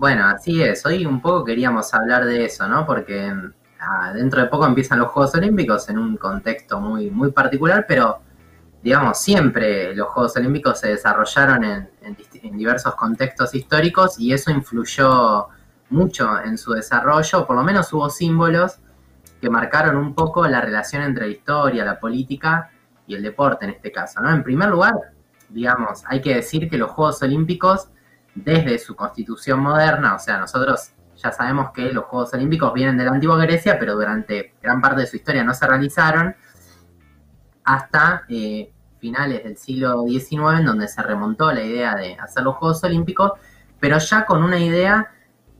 Bueno, así es. Hoy un poco queríamos hablar de eso, ¿no? Porque ah, dentro de poco empiezan los Juegos Olímpicos en un contexto muy, muy particular, pero digamos, siempre los Juegos Olímpicos se desarrollaron en, diversos contextos históricos y eso influyó mucho en su desarrollo, por lo menos hubo símbolos que marcaron un poco la relación entre la historia, la política y el deporte en este caso, ¿no? En primer lugar, digamos, hay que decir que los Juegos Olímpicos, desde su constitución moderna, o sea, nosotros ya sabemos que los Juegos Olímpicos vienen de la antigua Grecia, pero durante gran parte de su historia no se realizaron, hasta eh, finales del siglo XIX, en donde se remontó la idea de hacer los Juegos Olímpicos, pero ya con una idea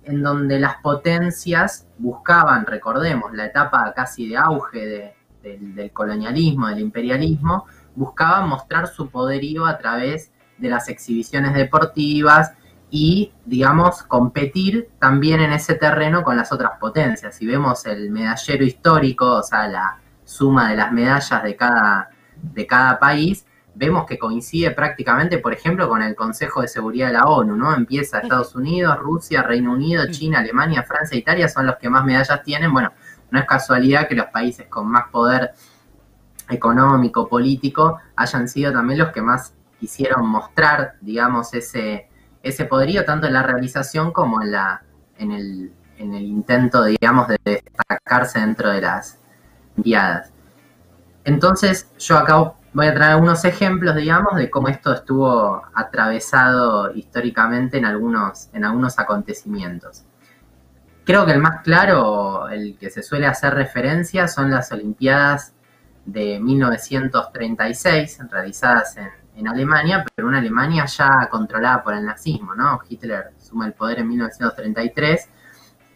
en donde las potencias buscaban, recordemos, la etapa casi de auge del colonialismo, del imperialismo, buscaban mostrar su poderío a través de las exhibiciones deportivas y, digamos, competir también en ese terreno con las otras potencias. Si vemos el medallero histórico, o sea, la, suma de las medallas de cada, de cada país, vemos que coincide prácticamente, por ejemplo, con el Consejo de Seguridad de la ONU, ¿no? Empieza Estados Unidos, Rusia, Reino Unido, China, Alemania, Francia, Italia, son los que más medallas tienen. Bueno, no es casualidad que los países con más poder económico, político, hayan sido también los que más quisieron mostrar, digamos, ese, ese poderío, tanto en la realización como en, la, en, el, en el intento, digamos, de destacarse dentro de las, entonces, yo acá voy a traer algunos ejemplos, digamos, de cómo esto estuvo atravesado históricamente en algunos, en algunos acontecimientos. Creo que el más claro, el que se suele hacer referencia, son las Olimpiadas de 1936, realizadas en, en Alemania, pero una Alemania ya controlada por el nazismo, ¿no? Hitler suma el poder en 1933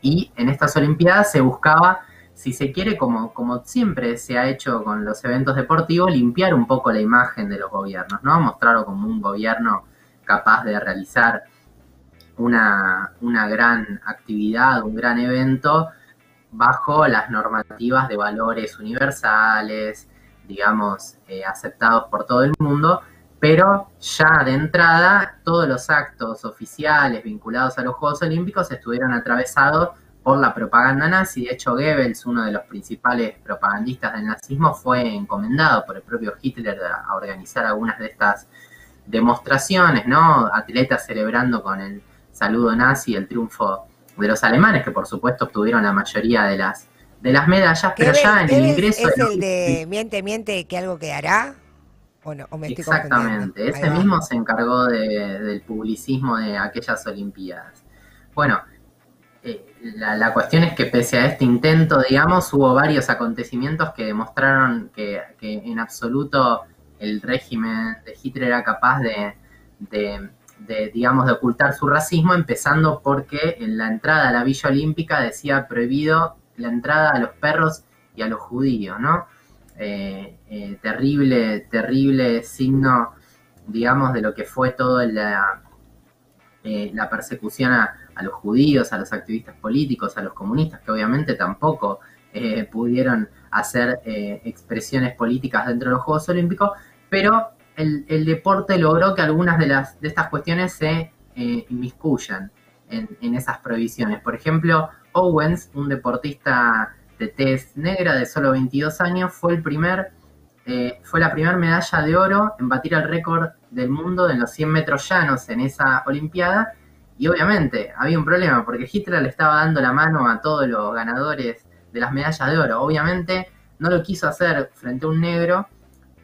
y en estas Olimpiadas se buscaba si se quiere, como, como siempre se ha hecho con los eventos deportivos, limpiar un poco la imagen de los gobiernos, ¿no? Mostrarlo como un gobierno capaz de realizar una, gran actividad, un gran evento, bajo las normativas de valores universales, digamos, eh, aceptados por todo el mundo, pero ya de entrada todos los actos oficiales vinculados a los Juegos Olímpicos estuvieron atravesados por la propaganda nazi. De hecho, Goebbels, uno de los principales propagandistas del nazismo, fue encomendado por el propio Hitler a organizar algunas de estas demostraciones, ¿no? Atletas celebrando con el saludo nazi el triunfo de los alemanes, que por supuesto obtuvieron la mayoría de las de las medallas, pero ya en el ingreso... ¿Es el de miente, miente, que algo quedará? ¿O no? Exactamente, ese mismo se encargó del publicismo de aquellas Olimpiadas. Bueno, eh, la, cuestión es que pese a este intento, digamos, hubo varios acontecimientos que demostraron que, en absoluto el régimen de Hitler era capaz de, digamos, de ocultar su racismo, empezando porque en la entrada a la Villa Olímpica decía prohibido la entrada a los perros y a los judíos, ¿no? Eh, eh, terrible, terrible signo, digamos, de lo que fue toda la, la persecución a, a los judíos, a los activistas políticos, a los comunistas, que obviamente tampoco eh, pudieron hacer eh, expresiones políticas dentro de los Juegos Olímpicos, pero el, deporte logró que algunas de, las, de estas cuestiones se eh, inmiscuyan en, esas prohibiciones. Por ejemplo, Owens, un deportista de tez negra de solo 22 años, fue el primer fue la primera medalla de oro en batir el récord del mundo en los 100 metros llanos en esa Olimpiada y obviamente había un problema porque Hitler le estaba dando la mano a todos los ganadores de las medallas de oro. Obviamente no lo quiso hacer frente a un negro.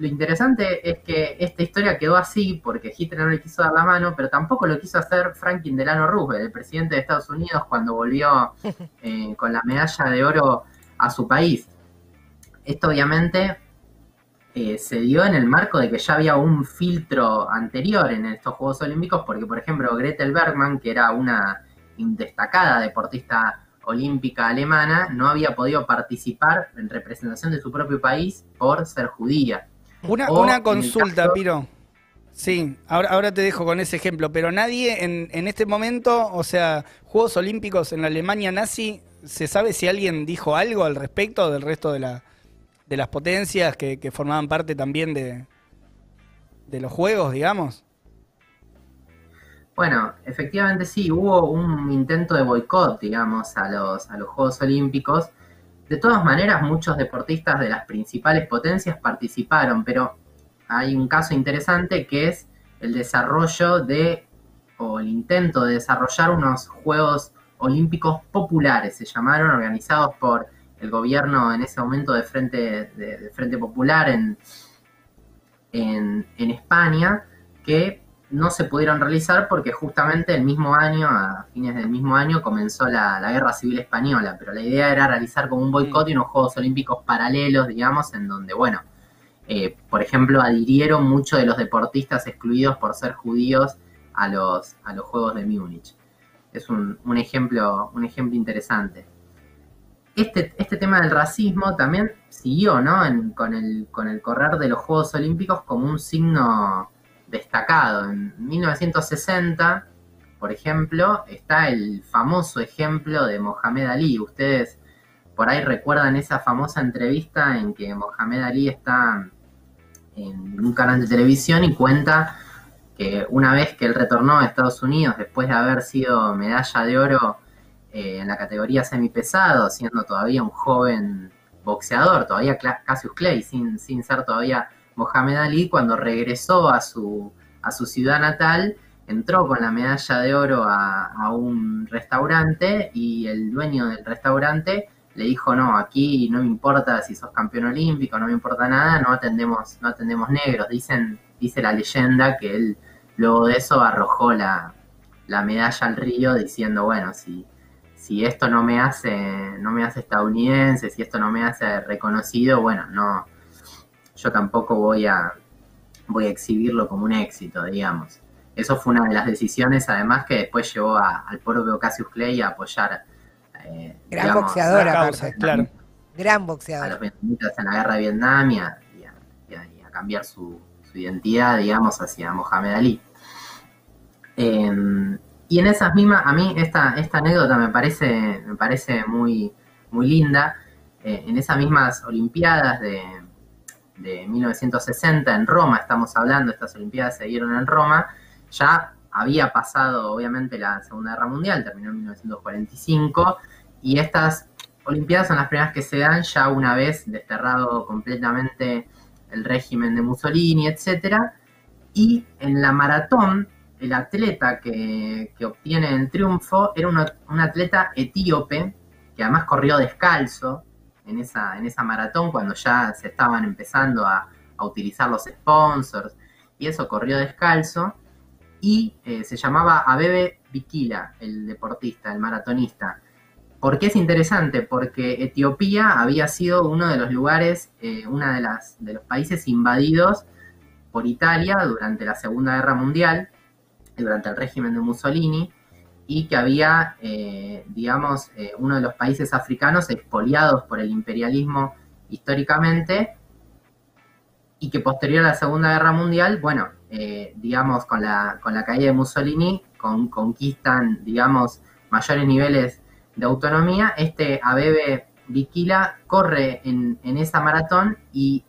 Lo interesante es que esta historia quedó así porque Hitler no le quiso dar la mano, pero tampoco lo quiso hacer Franklin Delano Roosevelt, el presidente de Estados Unidos, cuando volvió eh, con la medalla de oro a su país. Esto obviamente eh, se dio en el marco de que ya había un filtro anterior en estos Juegos Olímpicos, porque por ejemplo Gretel Bergman, que era una destacada deportista olímpica alemana, no había podido participar en representación de su propio país por ser judía. Una, una consulta, Piro. Sí, ahora, ahora te dejo con ese ejemplo, pero nadie en, en este momento, o sea, Juegos Olímpicos en la Alemania nazi, ¿se sabe si alguien dijo algo al respecto del resto de la, de las potencias que, formaban parte también de, de los juegos, digamos? Bueno, efectivamente sí, hubo un intento de boicot, digamos, a los, a los Juegos Olímpicos. De todas maneras, muchos deportistas de las principales potencias participaron, pero hay un caso interesante que es el desarrollo de, o el intento de desarrollar unos Juegos Olímpicos Populares, se llamaron, organizados por el gobierno en ese momento de Frente, de, frente Popular en, en, en España, que no se pudieron realizar porque justamente el mismo año, a fines del mismo año, comenzó la, Guerra Civil Española, pero la idea era realizar como un boicot y unos Juegos Olímpicos paralelos, digamos, en donde, bueno, eh, por ejemplo, adhirieron muchos de los deportistas excluidos por ser judíos a los, a los Juegos de Múnich. Es un, ejemplo, un ejemplo interesante. Este, este tema del racismo también siguió, ¿no? con, el, con el correr de los Juegos Olímpicos como un signo destacado. En 1960, por ejemplo, está el famoso ejemplo de Mohamed Ali. Ustedes por ahí recuerdan esa famosa entrevista en que Mohamed Ali está en un canal de televisión y cuenta que una vez que él retornó a Estados Unidos después de haber sido medalla de oro eh, en la categoría semipesado, siendo todavía un joven boxeador, todavía Cassius Clay, sin, sin ser todavía Mohamed Ali cuando regresó a su, a su ciudad natal, entró con la medalla de oro a, un restaurante y el dueño del restaurante le dijo, no, aquí no me importa si sos campeón olímpico, no me importa nada, no atendemos, no atendemos negros. Dicen, dice la leyenda que él luego de eso arrojó la, la medalla al río diciendo, bueno, si, si esto no me hace, no me hace estadounidense, si esto no me hace reconocido, bueno, no, yo tampoco voy a, voy a exhibirlo como un éxito, digamos. Eso fue una de las decisiones, además, que después llevó al propio Cassius Clay a apoyar. Eh, Gran boxeador, claro. Gran boxeador. A los vietnamitas en la guerra de Vietnam y a, cambiar su, identidad, digamos, hacia Mohamed Ali. Em, y en esas mismas, a mí esta, esta anécdota me parece, me parece muy, muy linda. Eh, en esas mismas Olimpiadas de, de 1960 en Roma, estamos hablando, estas Olimpiadas se dieron en Roma, ya había pasado obviamente la Segunda Guerra Mundial, terminó en 1945, y estas Olimpiadas son las primeras que se dan ya una vez desterrado completamente el régimen de Mussolini, etc. Y en la maratón, el atleta que, obtiene el triunfo era un atleta etíope, que además corrió descalzo, en esa, en esa maratón cuando ya se estaban empezando a, utilizar los sponsors y eso corrió descalzo y eh, se llamaba Abebe Bikila, el deportista, el maratonista. ¿Por qué es interesante? Porque Etiopía había sido uno de los lugares, eh, uno de, las, de los países invadidos por Italia durante la Segunda Guerra Mundial, durante el régimen de Mussolini, y que había, eh, digamos, eh, uno de los países africanos expoliados por el imperialismo históricamente y que posterior a la Segunda Guerra Mundial, bueno, eh, digamos, con la, con la caída de Mussolini, con, conquistan, digamos, mayores niveles de autonomía. Este Abebe Bikila corre en, en esa maratón y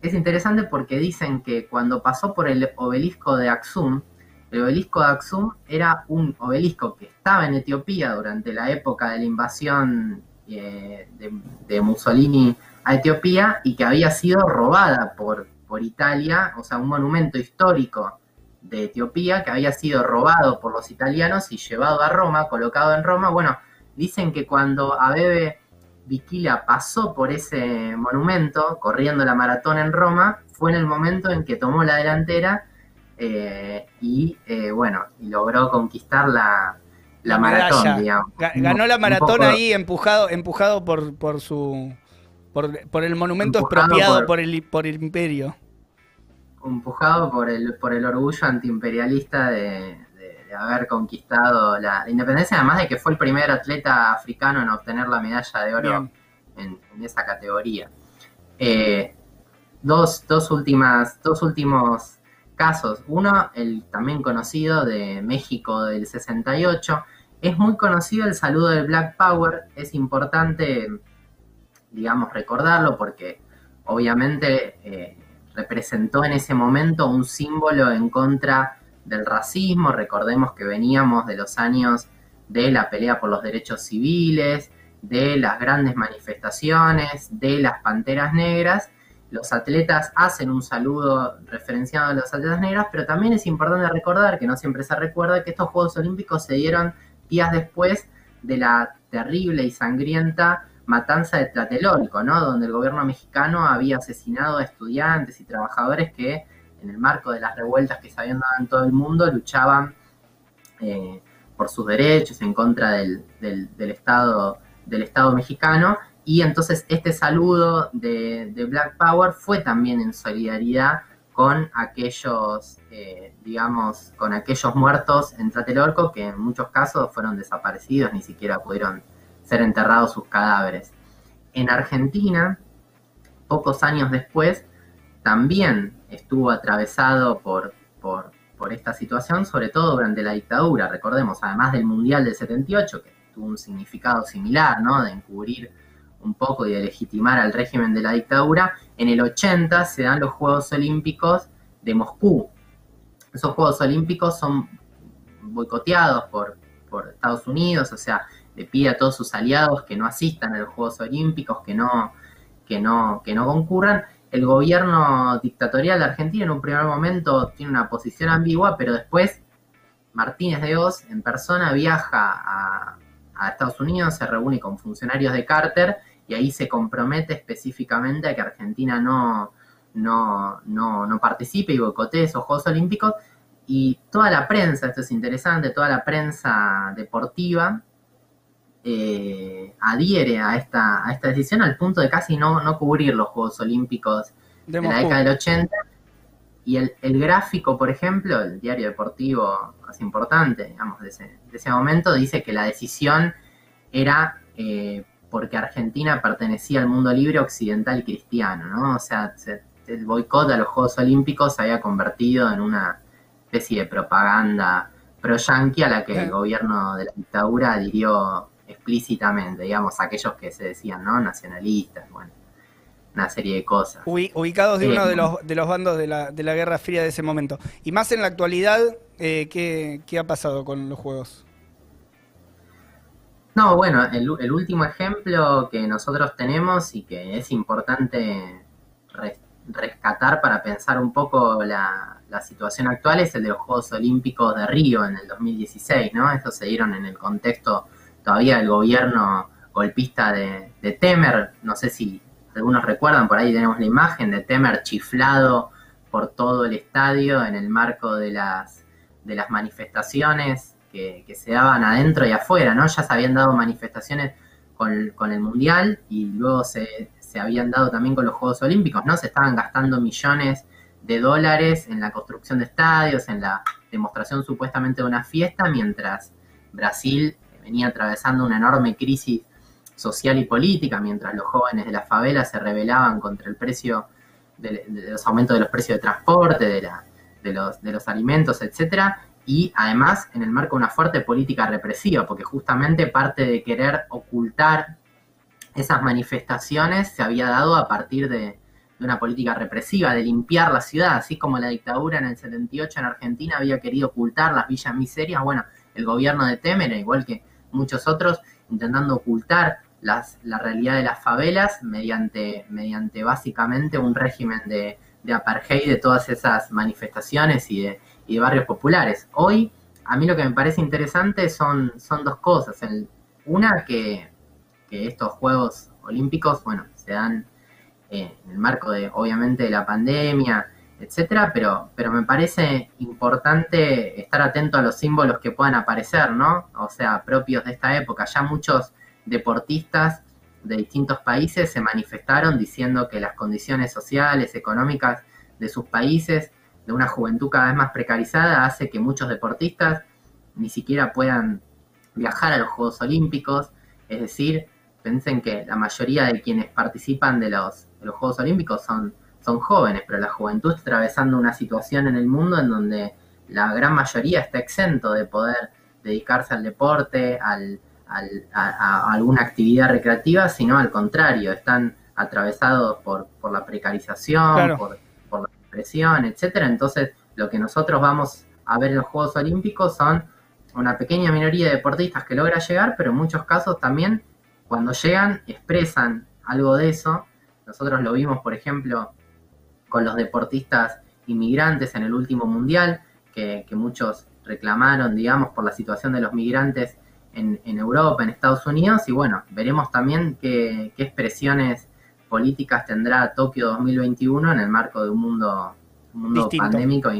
es interesante porque dicen que cuando pasó por el obelisco de Axum, el obelisco de Aksum era un obelisco que estaba en Etiopía durante la época de la invasión eh, de, Mussolini a Etiopía y que había sido robada por, por Italia, o sea, un monumento histórico de Etiopía que había sido robado por los italianos y llevado a Roma, colocado en Roma. Bueno, dicen que cuando Abebe Bikila pasó por ese monumento, corriendo la maratón en Roma, fue en el momento en que tomó la delantera eh, y eh, bueno, logró conquistar la, maratón, digamos. Ganó la maratón ahí empujado, empujado por, por su por, el monumento expropiado por, el, por el imperio. Empujado por el, por el orgullo antiimperialista de, de, haber conquistado la, independencia, además de que fue el primer atleta africano en obtener la medalla de oro en, esa categoría. Eh, dos, dos últimas, dos últimos casos. Uno, el también conocido de México del 68. Es muy conocido el saludo del Black Power. Es importante, digamos, recordarlo porque obviamente eh, representó en ese momento un símbolo en contra del racismo, recordemos que veníamos de los años de la pelea por los derechos civiles, de las grandes manifestaciones, de las panteras negras. Los atletas hacen un saludo referenciado a los atletas negras, pero también es importante recordar, que no siempre se recuerda, que estos Juegos Olímpicos se dieron días después de la terrible y sangrienta matanza de Tlatelolco, ¿no? Donde el gobierno mexicano había asesinado a estudiantes y trabajadores que, en el marco de las revueltas que se habían dado en todo el mundo, luchaban eh, por sus derechos en contra del, del Estado del Estado mexicano. Y entonces este saludo de, Black Power fue también en solidaridad con aquellos, eh, digamos, con aquellos muertos en Tlatelolco que en muchos casos fueron desaparecidos, ni siquiera pudieron ser enterrados sus cadáveres. En Argentina, pocos años después, también estuvo atravesado por, por, por esta situación, sobre todo durante la dictadura. Recordemos, además del Mundial del 78, que tuvo un significado similar, ¿no? De encubrir un poco de legitimar al régimen de la dictadura. En el 80 se dan los Juegos Olímpicos de Moscú. Esos Juegos Olímpicos son boicoteados por, por Estados Unidos, o sea, le pide a todos sus aliados que no asistan a los Juegos Olímpicos, que no, que no, que no concurran. El gobierno dictatorial de Argentina en un primer momento tiene una posición ambigua, pero después Martínez de Oz en persona viaja a Estados Unidos, se reúne con funcionarios de Carter y ahí se compromete específicamente a que Argentina no, no, no, participe y boicotee esos Juegos Olímpicos. Y toda la prensa, esto es interesante, toda la prensa deportiva eh, adhiere a esta, a esta decisión al punto de casi no, no cubrir los Juegos Olímpicos de, la década del 80. Y el, gráfico, por ejemplo, el diario deportivo más importante, digamos, de ese, de ese momento, dice que la decisión era eh, porque Argentina pertenecía al mundo libre occidental cristiano, ¿no? O sea, el boicot a los Juegos Olímpicos se había convertido en una especie de propaganda pro-yanqui a la que el gobierno de la dictadura adhirió explícitamente, digamos, aquellos que se decían, ¿no? Nacionalistas, bueno una serie de cosas. Ubicados de uno de los, de los bandos de la, de la Guerra Fría de ese momento. Y más en la actualidad, eh, ¿qué, ha pasado con los juegos? No, bueno, el, último ejemplo que nosotros tenemos y que es importante rescatar para pensar un poco la, situación actual es el de los Juegos Olímpicos de Río en el 2016, ¿no? Estos se dieron en el contexto todavía del gobierno golpista de, Temer, no sé si algunos recuerdan, por ahí tenemos la imagen de Temer chiflado por todo el estadio en el marco de las manifestaciones que, se daban adentro y afuera, ¿no? Ya se habían dado manifestaciones con, el Mundial y luego se, se, habían dado también con los Juegos Olímpicos, ¿no? Se estaban gastando millones de dólares en la construcción de estadios, en la demostración supuestamente de una fiesta, mientras Brasil venía atravesando una enorme crisis social y política, mientras los jóvenes de la favela se rebelaban contra el precio de, los aumentos de los precios de transporte, de, la, de, los, de los alimentos, etcétera, y además en el marco de una fuerte política represiva, porque justamente parte de querer ocultar esas manifestaciones se había dado a partir de, una política represiva, de limpiar la ciudad, así como la dictadura en el 78 en Argentina había querido ocultar las villas miserias, bueno, el gobierno de Temer, igual que muchos otros, intentando ocultar la realidad de las favelas mediante, mediante básicamente un régimen de, apartheid de todas esas manifestaciones y de, barrios populares. Hoy, a mí lo que me parece interesante son, son dos cosas. una, que, estos Juegos Olímpicos, bueno, se dan eh, en el marco de, obviamente, de la pandemia, etcétera, pero, pero me parece importante estar atento a los símbolos que puedan aparecer, ¿no? O sea, propios de esta época. Ya muchos deportistas de distintos países se manifestaron diciendo que las condiciones sociales, económicas de sus países, de una juventud cada vez más precarizada, hace que muchos deportistas ni siquiera puedan viajar a los Juegos Olímpicos. Es decir, piensen que la mayoría de quienes participan de los, los Juegos Olímpicos son, son jóvenes, pero la juventud está atravesando una situación en el mundo en donde la gran mayoría está exento de poder dedicarse al deporte, al, a, alguna actividad recreativa, sino al contrario, están atravesados por, la precarización, por, la depresión, etcétera. Entonces, lo que nosotros vamos a ver los Juegos Olímpicos son una pequeña minoría de deportistas que logra llegar, pero en muchos casos también cuando llegan expresan algo de eso. Nosotros lo vimos, por ejemplo, con los deportistas inmigrantes en el último mundial, que, muchos reclamaron, digamos, por la situación de los migrantes en, Europa, en Estados Unidos, y bueno, veremos también qué, expresiones políticas tendrá Tokio 2021 en el marco de un mundo, mundo pandémico e